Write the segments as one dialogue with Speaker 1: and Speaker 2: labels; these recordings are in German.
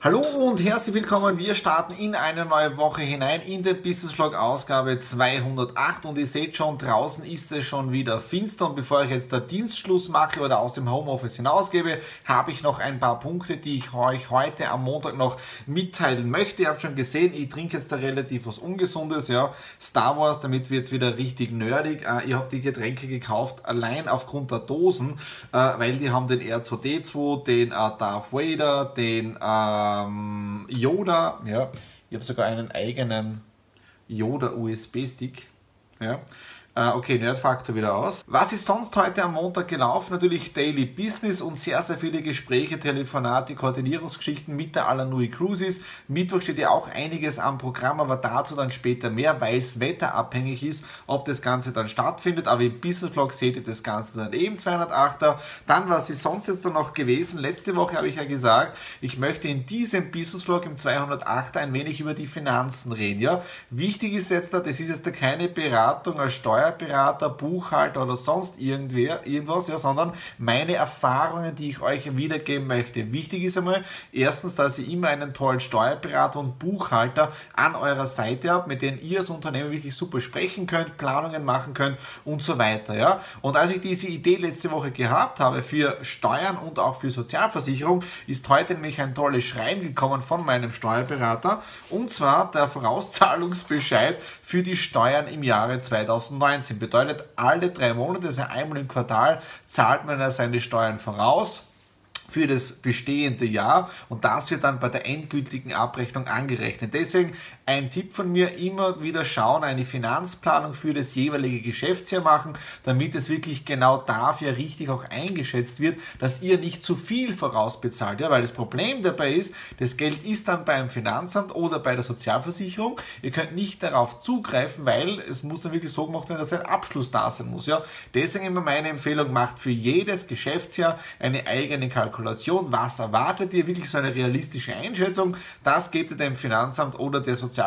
Speaker 1: Hallo und herzlich willkommen. Wir starten in eine neue Woche hinein in den Business Vlog Ausgabe 208 und ihr seht schon, draußen ist es schon wieder finster und bevor ich jetzt den Dienstschluss mache oder aus dem Homeoffice hinausgebe, habe ich noch ein paar Punkte, die ich euch heute am Montag noch mitteilen möchte. Ihr habt schon gesehen, ich trinke jetzt da relativ was Ungesundes, ja, Star Wars, damit wird wieder richtig nerdig. Äh, ihr habt die Getränke gekauft, allein aufgrund der Dosen, äh, weil die haben den R2D2, den äh, Darth Vader, den äh, ähm, Yoda, ja, ich habe sogar einen eigenen Yoda USB-Stick. Ja. Äh, okay, Nerdfaktor wieder aus. Was ist sonst heute am Montag gelaufen? Natürlich Daily Business und sehr, sehr viele Gespräche, Telefonate, Koordinierungsgeschichten mit der Alanui Cruises. Mittwoch steht ja auch einiges am Programm, aber dazu dann später mehr, weil es wetterabhängig ist, ob das Ganze dann stattfindet. Aber im Business Vlog seht ihr das Ganze dann eben 208er. Dann, was ist sonst jetzt dann noch gewesen? Letzte Woche habe ich ja gesagt, ich möchte in diesem Business Vlog im 208er ein wenig über die Finanzen reden. Ja? Wichtig ist jetzt, das ist jetzt keine Beratung als Steuer Steuerberater, Buchhalter oder sonst irgendwer, irgendwas, ja, sondern meine Erfahrungen, die ich euch wiedergeben möchte. Wichtig ist einmal, erstens, dass ihr immer einen tollen Steuerberater und Buchhalter an eurer Seite habt, mit denen ihr als Unternehmen wirklich super sprechen könnt, Planungen machen könnt und so weiter. Ja. Und als ich diese Idee letzte Woche gehabt habe für Steuern und auch für Sozialversicherung, ist heute nämlich ein tolles Schreiben gekommen von meinem Steuerberater und zwar der Vorauszahlungsbescheid für die Steuern im Jahre 2019. 2019. Bedeutet, alle drei Monate, also einmal im Quartal, zahlt man ja seine Steuern voraus für das bestehende Jahr und das wird dann bei der endgültigen Abrechnung angerechnet. Deswegen ein Tipp von mir, immer wieder schauen, eine Finanzplanung für das jeweilige Geschäftsjahr machen, damit es wirklich genau dafür richtig auch eingeschätzt wird, dass ihr nicht zu viel vorausbezahlt. Ja, weil das Problem dabei ist, das Geld ist dann beim Finanzamt oder bei der Sozialversicherung. Ihr könnt nicht darauf zugreifen, weil es muss dann wirklich so gemacht werden, dass ein Abschluss da sein muss. Ja, deswegen immer meine Empfehlung, macht für jedes Geschäftsjahr eine eigene Kalkulation. Was erwartet ihr, wirklich so eine realistische Einschätzung, das gebt ihr dem Finanzamt oder der Sozialversicherung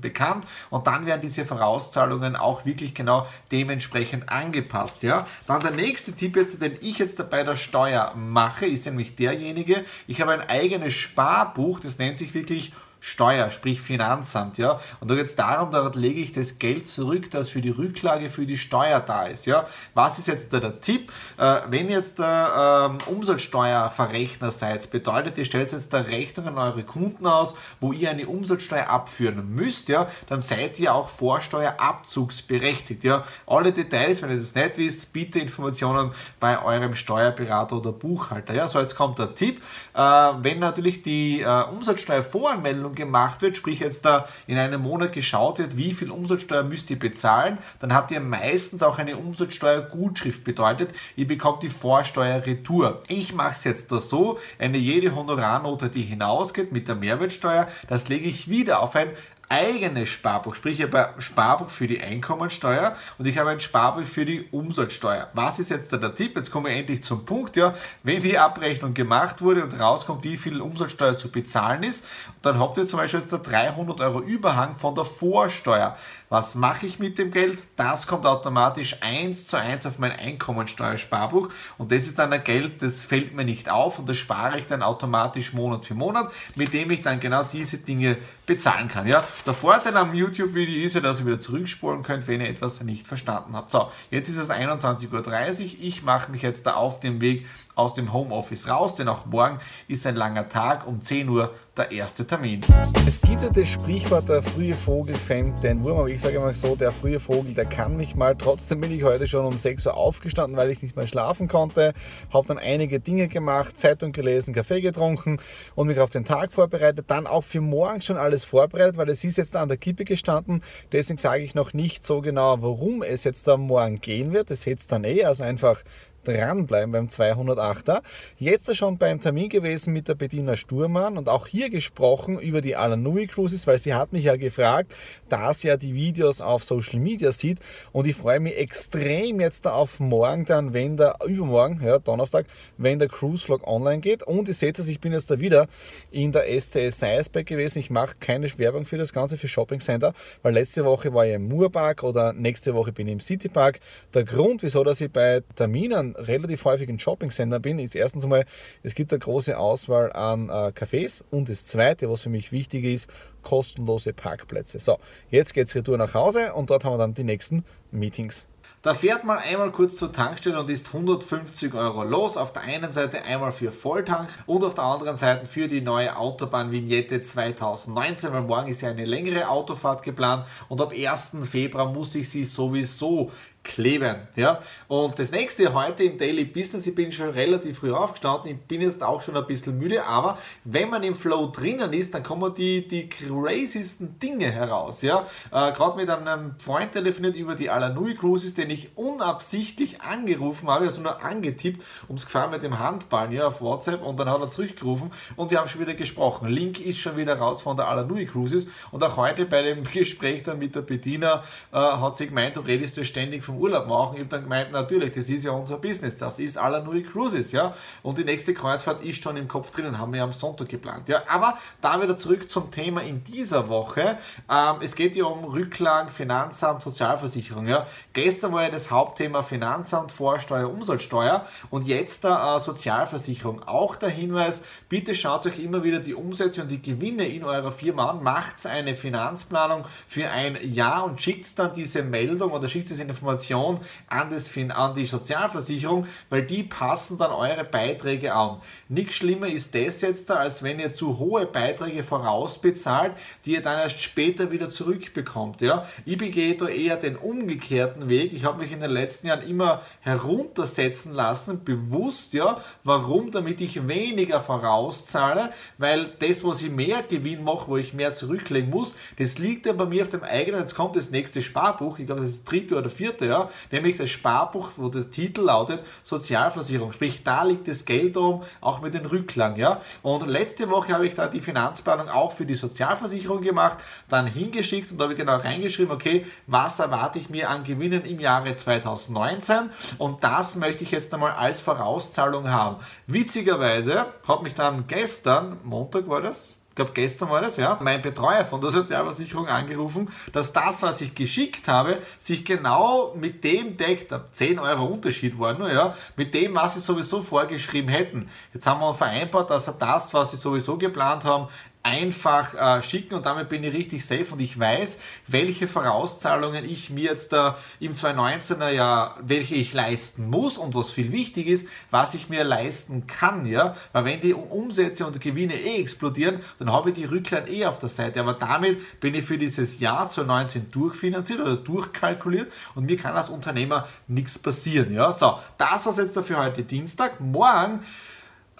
Speaker 1: bekannt und dann werden diese Vorauszahlungen auch wirklich genau dementsprechend angepasst. Ja? Dann der nächste Tipp jetzt, den ich jetzt bei der Steuer mache, ist nämlich derjenige, ich habe ein eigenes Sparbuch, das nennt sich wirklich Steuer, sprich Finanzamt, ja. Und da geht es darum, dort lege ich das Geld zurück, das für die Rücklage für die Steuer da ist, ja. Was ist jetzt da der Tipp? Äh, wenn jetzt der ähm, Umsatzsteuerverrechner seid, bedeutet, ihr stellt jetzt da Rechnung an eure Kunden aus, wo ihr eine Umsatzsteuer abführen müsst, ja, dann seid ihr auch Vorsteuerabzugsberechtigt, ja. Alle Details, wenn ihr das nicht wisst, bitte Informationen bei eurem Steuerberater oder Buchhalter, ja. So, jetzt kommt der Tipp. Äh, wenn natürlich die äh, Umsatzsteuervoranmeldung Umsatzsteuerberechnung gemacht wird, sprich jetzt da in einem Monat geschaut wird, wie viel Umsatzsteuer müsst ihr bezahlen, dann habt ihr meistens auch eine Umsatzsteuergutschrift bedeutet, ihr bekommt die Vorsteuer retour. Ich mache es jetzt da so, eine jede Honorarnote, die hinausgeht mit der Mehrwertsteuer, das lege ich wieder auf ein eigenes Sparbuch, sprich ich habe ein Sparbuch für die Einkommensteuer und ich habe ein Sparbuch für die Umsatzsteuer. Was ist jetzt der Tipp? Jetzt kommen wir endlich zum Punkt, ja. Wenn die Abrechnung gemacht wurde und rauskommt, wie viel Umsatzsteuer zu bezahlen ist, dann habt ihr zum Beispiel jetzt da 300 Euro Überhang von der Vorsteuer. Was mache ich mit dem Geld? Das kommt automatisch eins zu eins auf mein Einkommensteuersparbuch und das ist dann ein Geld, das fällt mir nicht auf und das spare ich dann automatisch Monat für Monat, mit dem ich dann genau diese Dinge bezahlen kann. Ja? Der Vorteil am YouTube-Video ist ja, dass ihr wieder zurückspulen könnt, wenn ihr etwas nicht verstanden habt. So, jetzt ist es 21.30 Uhr. Ich mache mich jetzt da auf dem Weg aus dem Homeoffice raus, denn auch morgen ist ein langer Tag. Um 10 Uhr der erste Termin. Es gibt ja das Sprichwort, der frühe Vogel fängt den Wurm, aber ich sage mal so, der frühe Vogel, der kann mich mal. Trotzdem bin ich heute schon um 6 Uhr aufgestanden, weil ich nicht mehr schlafen konnte. Habe dann einige Dinge gemacht, Zeitung gelesen, Kaffee getrunken und mich auf den Tag vorbereitet. Dann auch für morgen schon alles vorbereitet, weil es ist jetzt an der Kippe gestanden. Deswegen sage ich noch nicht so genau, worum es jetzt da morgen gehen wird. Das seht dann eh, also einfach dranbleiben beim 208er. Jetzt schon beim Termin gewesen mit der Bediener Sturmann und auch hier gesprochen über die Alanui Cruises, weil sie hat mich ja gefragt, da sie ja die Videos auf Social Media sieht und ich freue mich extrem jetzt da auf morgen dann, wenn der, übermorgen, ja, Donnerstag, wenn der Cruise Vlog online geht und ihr seht es, ich bin jetzt da wieder in der SCS Seisberg gewesen. Ich mache keine Werbung für das Ganze, für Shopping Center, weil letzte Woche war ich im Moorpark oder nächste Woche bin ich im Citypark. Der Grund, wieso dass ich bei Terminen relativ häufig in Shopping-Center bin, ist erstens einmal, es gibt eine große Auswahl an äh, Cafés und das zweite, was für mich wichtig ist, kostenlose Parkplätze. So, jetzt geht es retour nach Hause und dort haben wir dann die nächsten Meetings. Da fährt man einmal kurz zur Tankstelle und ist 150 Euro los. Auf der einen Seite einmal für Volltank und auf der anderen Seite für die neue Autobahn-Vignette 2019, weil morgen ist ja eine längere Autofahrt geplant und ab 1. Februar muss ich sie sowieso kleben. Ja? Und das nächste heute im Daily Business, ich bin schon relativ früh aufgestanden, ich bin jetzt auch schon ein bisschen müde, aber wenn man im Flow drinnen ist, dann kommen die, die craziesten Dinge heraus. Ja? Äh, Gerade mit einem Freund telefoniert über die Alanui Cruises, den ich unabsichtlich angerufen habe, also nur angetippt, ums Gefahren mit dem Handballen ja, auf WhatsApp und dann hat er zurückgerufen und die haben schon wieder gesprochen. Link ist schon wieder raus von der Alanui Cruises und auch heute bei dem Gespräch dann mit der Bediener äh, hat sie gemeint, du redest ja ständig vom Urlaub machen. Ich habe dann gemeint, natürlich, das ist ja unser Business, das ist Alanui Cruises, ja. Und die nächste Kreuzfahrt ist schon im Kopf drinnen, haben wir am Sonntag geplant, ja. Aber da wieder zurück zum Thema in dieser Woche. Ähm, es geht ja um Rücklagen, Finanzamt, Sozialversicherung, ja. Gestern war ja das Hauptthema Finanzamt, Vorsteuer, Umsatzsteuer und jetzt der äh, Sozialversicherung. Auch der Hinweis, bitte schaut euch immer wieder die Umsätze und die Gewinne in eurer Firma an, macht eine Finanzplanung für ein Jahr und schickt dann diese Meldung oder schickt diese Information Information an, das, an die Sozialversicherung, weil die passen dann eure Beiträge an. Nichts schlimmer ist das jetzt, als wenn ihr zu hohe Beiträge vorausbezahlt, die ihr dann erst später wieder zurückbekommt. Ja? Ich begehe da eher den umgekehrten Weg. Ich habe mich in den letzten Jahren immer heruntersetzen lassen, bewusst, ja, warum? Damit ich weniger vorauszahle, weil das, was ich mehr Gewinn mache, wo ich mehr zurücklegen muss, das liegt ja bei mir auf dem eigenen, jetzt kommt das nächste Sparbuch, ich glaube, das ist das dritte oder vierte, ja, nämlich das Sparbuch, wo der Titel lautet Sozialversicherung. Sprich, da liegt das Geld drum, auch mit den Rücklagen. Ja. Und letzte Woche habe ich da die Finanzplanung auch für die Sozialversicherung gemacht, dann hingeschickt und da habe ich genau reingeschrieben, okay, was erwarte ich mir an Gewinnen im Jahre 2019 und das möchte ich jetzt einmal als Vorauszahlung haben. Witzigerweise hat mich dann gestern, Montag war das, glaube gestern war das, ja, mein Betreuer von der Sozialversicherung angerufen, dass das, was ich geschickt habe, sich genau mit dem deckt, 10 Euro Unterschied war nur, ja, mit dem, was sie sowieso vorgeschrieben hätten. Jetzt haben wir vereinbart, dass er das, was sie sowieso geplant haben, einfach äh, schicken und damit bin ich richtig safe und ich weiß, welche Vorauszahlungen ich mir jetzt da im 2019er Jahr, welche ich leisten muss und was viel wichtig ist, was ich mir leisten kann, ja, weil wenn die Umsätze und Gewinne eh explodieren, dann habe ich die Rücklagen eh auf der Seite, aber damit bin ich für dieses Jahr 2019 durchfinanziert oder durchkalkuliert und mir kann als Unternehmer nichts passieren, ja, so, das war's jetzt dafür heute Dienstag, morgen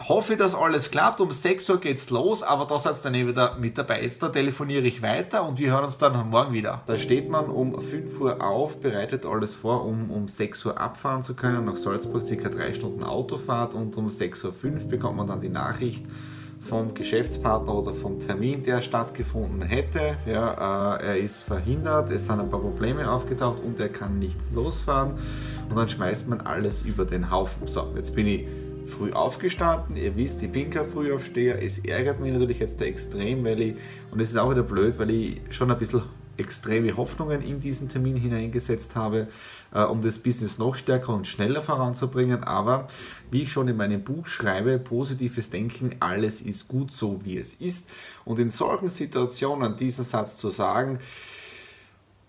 Speaker 1: hoffe, dass alles klappt. Um 6 Uhr geht's los, aber da seid ihr dann eh wieder mit dabei. Jetzt da telefoniere ich weiter und wir hören uns dann morgen wieder. Da steht man um 5 Uhr auf, bereitet alles vor, um um 6 Uhr abfahren zu können. Nach Salzburg circa 3 Stunden Autofahrt und um 6.05 Uhr bekommt man dann die Nachricht vom Geschäftspartner oder vom Termin, der stattgefunden hätte. Ja, äh, er ist verhindert, es sind ein paar Probleme aufgetaucht und er kann nicht losfahren. Und dann schmeißt man alles über den Haufen. So, jetzt bin ich früh aufgestanden. Ihr wisst, ich bin kein Frühaufsteher. Es ärgert mich natürlich jetzt extrem, weil ich, und es ist auch wieder blöd, weil ich schon ein bisschen extreme Hoffnungen in diesen Termin hineingesetzt habe, äh, um das Business noch stärker und schneller voranzubringen. Aber wie ich schon in meinem Buch schreibe, positives Denken, alles ist gut so, wie es ist. Und in solchen Situationen diesen Satz zu sagen,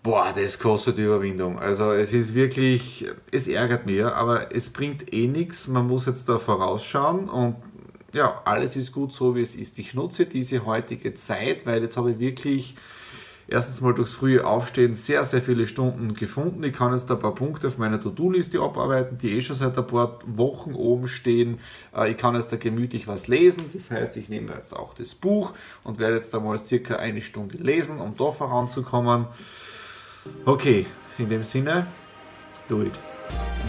Speaker 1: Boah, das kostet Überwindung. Also es ist wirklich, es ärgert mich, aber es bringt eh nichts. Man muss jetzt da vorausschauen und ja, alles ist gut so, wie es ist. Ich nutze diese heutige Zeit, weil jetzt habe ich wirklich erstens mal durchs frühe Aufstehen sehr, sehr viele Stunden gefunden. Ich kann jetzt ein paar Punkte auf meiner To-Do-Liste abarbeiten, die eh schon seit ein paar Wochen oben stehen. Äh, ich kann jetzt da gemütlich was lesen. Das heißt, ich nehme jetzt auch das Buch und werde jetzt einmal circa eine Stunde lesen, um da voranzukommen. Okay, in dem Sinne, do it.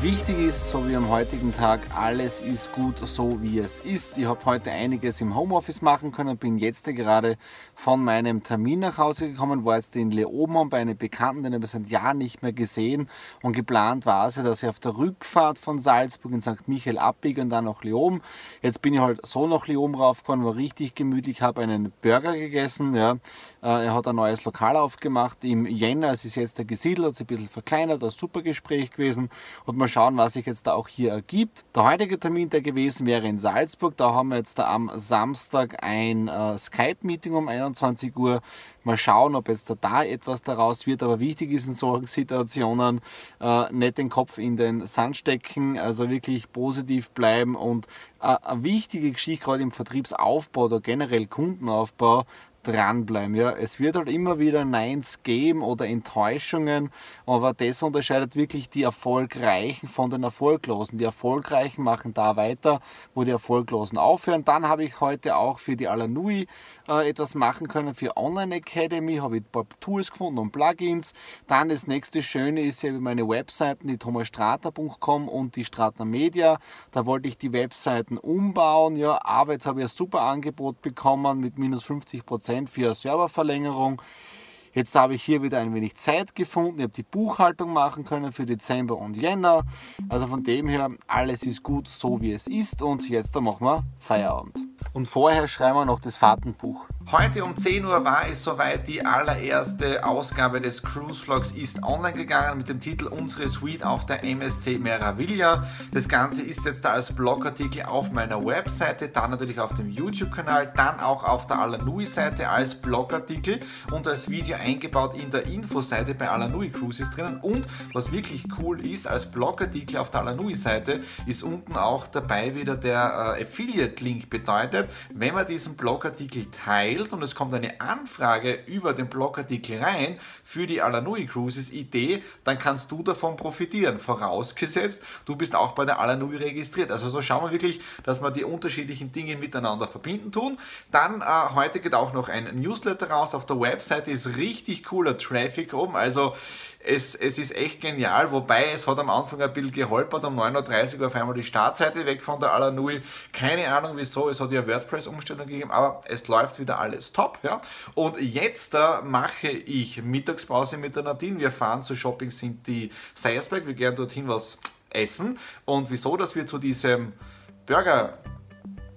Speaker 2: Wichtig ist, so wie am heutigen Tag, alles ist gut so wie es ist. Ich habe heute einiges im Homeoffice machen können, bin jetzt gerade von meinem Termin nach Hause gekommen, war jetzt in Leoben bei einem Bekannten, den habe ich seit Jahren nicht mehr gesehen und geplant war es ja, dass ich auf der Rückfahrt von Salzburg in St. Michael abbiege und dann nach Leoben. Jetzt bin ich halt so nach Leoben raufgefahren, war richtig gemütlich, habe einen Burger gegessen. Ja. Äh, er hat ein neues Lokal aufgemacht im Jänner, es ist jetzt der gesiedelt, hat sich ein bisschen verkleinert, ein super Gespräch gewesen und mal schauen, was sich jetzt da auch hier ergibt. Der heutige Termin, der gewesen wäre in Salzburg, da haben wir jetzt da am Samstag ein äh, Skype-Meeting um 21 Uhr. Mal schauen, ob jetzt da, da etwas daraus wird, aber wichtig ist in solchen Situationen äh, nicht den Kopf in den Sand stecken, also wirklich positiv bleiben und äh, eine wichtige Geschichte gerade im Vertriebsaufbau oder generell Kundenaufbau, dranbleiben. Ja, es wird halt immer wieder Neins geben oder Enttäuschungen, aber das unterscheidet wirklich die Erfolgreichen von den Erfolglosen. Die Erfolgreichen machen da weiter, wo die Erfolglosen aufhören. Dann habe ich heute auch für die Alanui äh, etwas machen können. Für Online Academy habe ich ein paar Tools gefunden und Plugins. Dann das nächste Schöne ist ja meine Webseiten, die thomasstrater.com und die Strater Media. Da wollte ich die Webseiten umbauen. Ja, aber jetzt habe ich ein super Angebot bekommen mit minus 50 Prozent Prozent für Serververlängerung. Jetzt habe ich hier wieder ein wenig Zeit gefunden. Ich habe die Buchhaltung machen können für Dezember und Jänner. Also von dem her, alles ist gut, so wie es ist. Und jetzt machen wir Feierabend. Und vorher schreiben wir noch das Fahrtenbuch.
Speaker 1: Heute um 10 Uhr war es soweit, die allererste Ausgabe des Cruise Vlogs ist online gegangen mit dem Titel Unsere Suite auf der MSC Meraviglia. Das Ganze ist jetzt da als Blogartikel auf meiner Webseite, dann natürlich auf dem YouTube-Kanal, dann auch auf der Alanui-Seite als Blogartikel und als Video eingebaut in der Infoseite bei Alanui Cruises drinnen. Und was wirklich cool ist, als Blogartikel auf der Alanui-Seite ist unten auch dabei wieder der äh, Affiliate-Link bedeutet, wenn man diesen Blogartikel teilt, erstellt und es kommt eine Anfrage über den Blogartikel rein für die Alanui Cruises Idee, dann kannst du davon profitieren. Vorausgesetzt, du bist auch bei der Alanui registriert. Also so schauen wir wirklich, dass wir die unterschiedlichen Dinge miteinander verbinden tun. Dann äh, heute geht auch noch ein Newsletter raus. Auf der Webseite ist richtig cooler Traffic oben. Also es, es ist echt genial, wobei es hat am Anfang ein bisschen geholpert, um 9.30 Uhr auf einmal die Startseite weg von der Alanui. Keine Ahnung wieso, es hat ja WordPress-Umstellung gegeben, aber es läuft wieder alles top. Ja? Und jetzt da mache ich Mittagspause mit der Nadine. Wir fahren zu Shopping die Seiersberg, wir gehen dorthin was essen. Und wieso, dass wir zu diesem Burger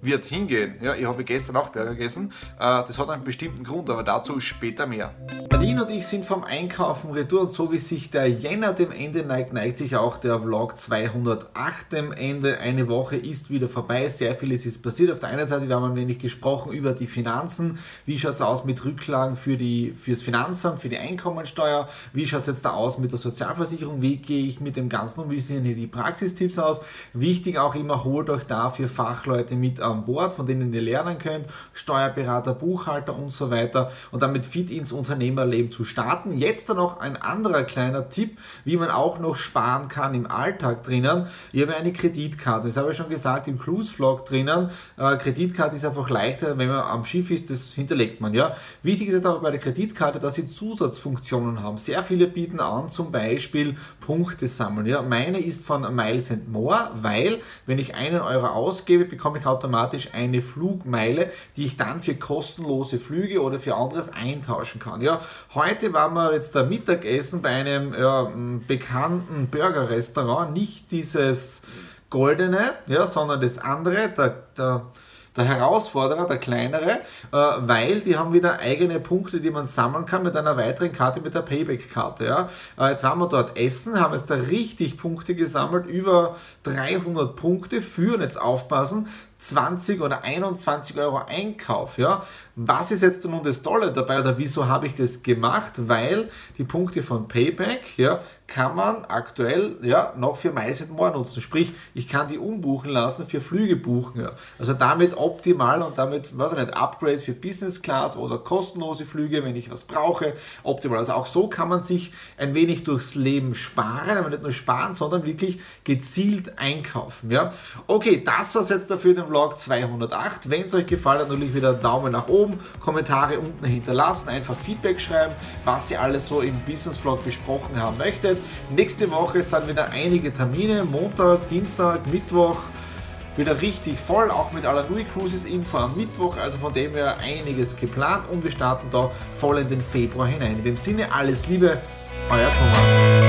Speaker 1: wird hingehen. Ja, ich habe gestern auch Burger gegessen. Äh, das hat einen bestimmten Grund, aber dazu später mehr. Nadine und ich sind vom Einkaufen retour und so wie sich der Jänner dem Ende neigt, neigt sich auch der Vlog 208 dem Ende. Eine Woche ist wieder vorbei, sehr vieles ist passiert. Auf der einen Seite, wir haben ein wenig gesprochen über die Finanzen. Wie schaut es aus mit Rücklagen für die, fürs Finanzamt, für die Einkommensteuer? Wie schaut es jetzt da aus mit der Sozialversicherung? Wie gehe ich mit dem Ganzen um? Wie sehen hier die Praxistipps aus? Wichtig auch immer, holt euch dafür Fachleute mit an an Bord, von denen ihr lernen könnt, Steuerberater, Buchhalter und so weiter und damit fit ins Unternehmerleben zu starten. Jetzt dann noch ein anderer kleiner Tipp, wie man auch noch sparen kann im Alltag drinnen. Ich habe eine Kreditkarte, das habe ich schon gesagt im Cruise Vlog drinnen. Äh, Kreditkarte ist einfach leichter, wenn man am Schiff ist, das hinterlegt man. Ja. Wichtig ist aber bei der Kreditkarte, dass sie Zusatzfunktionen haben. Sehr viele bieten an, zum Beispiel Punkte sammeln. Ja. Meine ist von Miles More, weil wenn ich einen Euro ausgebe, bekomme ich automatisch automatisch eine Flugmeile, die ich dann für kostenlose Flüge oder für anderes eintauschen kann. Ja, heute waren wir jetzt da Mittagessen bei einem ja, bekannten Burgerrestaurant, nicht dieses goldene, ja, sondern das andere, der, der der Herausforderer, der kleinere, äh, weil die haben wieder eigene Punkte, die man sammeln kann mit einer weiteren Karte, mit der Payback-Karte. Ja. Äh, jetzt waren wir dort essen, haben jetzt da richtig Punkte gesammelt, über 300 Punkte, führen jetzt aufpassen, 20 oder 21 Euro Einkauf. Ja? Was ist jetzt nun das Tolle dabei oder wieso habe ich das gemacht? Weil die Punkte von Payback ja, kann man aktuell ja, noch für Miles More nutzen. Sprich, ich kann die umbuchen lassen für Flüge buchen. Ja. Also damit optimal und damit, was ich nicht, Upgrades für Business Class oder kostenlose Flüge, wenn ich was brauche, optimal. Also auch so kann man sich ein wenig durchs Leben sparen, aber nicht nur sparen, sondern wirklich gezielt einkaufen. Ja. Okay, das war's jetzt dafür den Vlog 208. Wenn es euch gefallen hat, natürlich wieder Daumen nach oben, Kommentare unten hinterlassen, einfach Feedback schreiben, was ihr alles so im Business Vlog besprochen haben möchtet. Nächste Woche sind wieder einige Termine. Montag, Dienstag, Mittwoch wieder richtig voll, auch mit aller Nui Cruises Info am Mittwoch. Also von dem her einiges geplant und wir starten da voll in den Februar hinein. In dem Sinne alles Liebe, euer Thomas.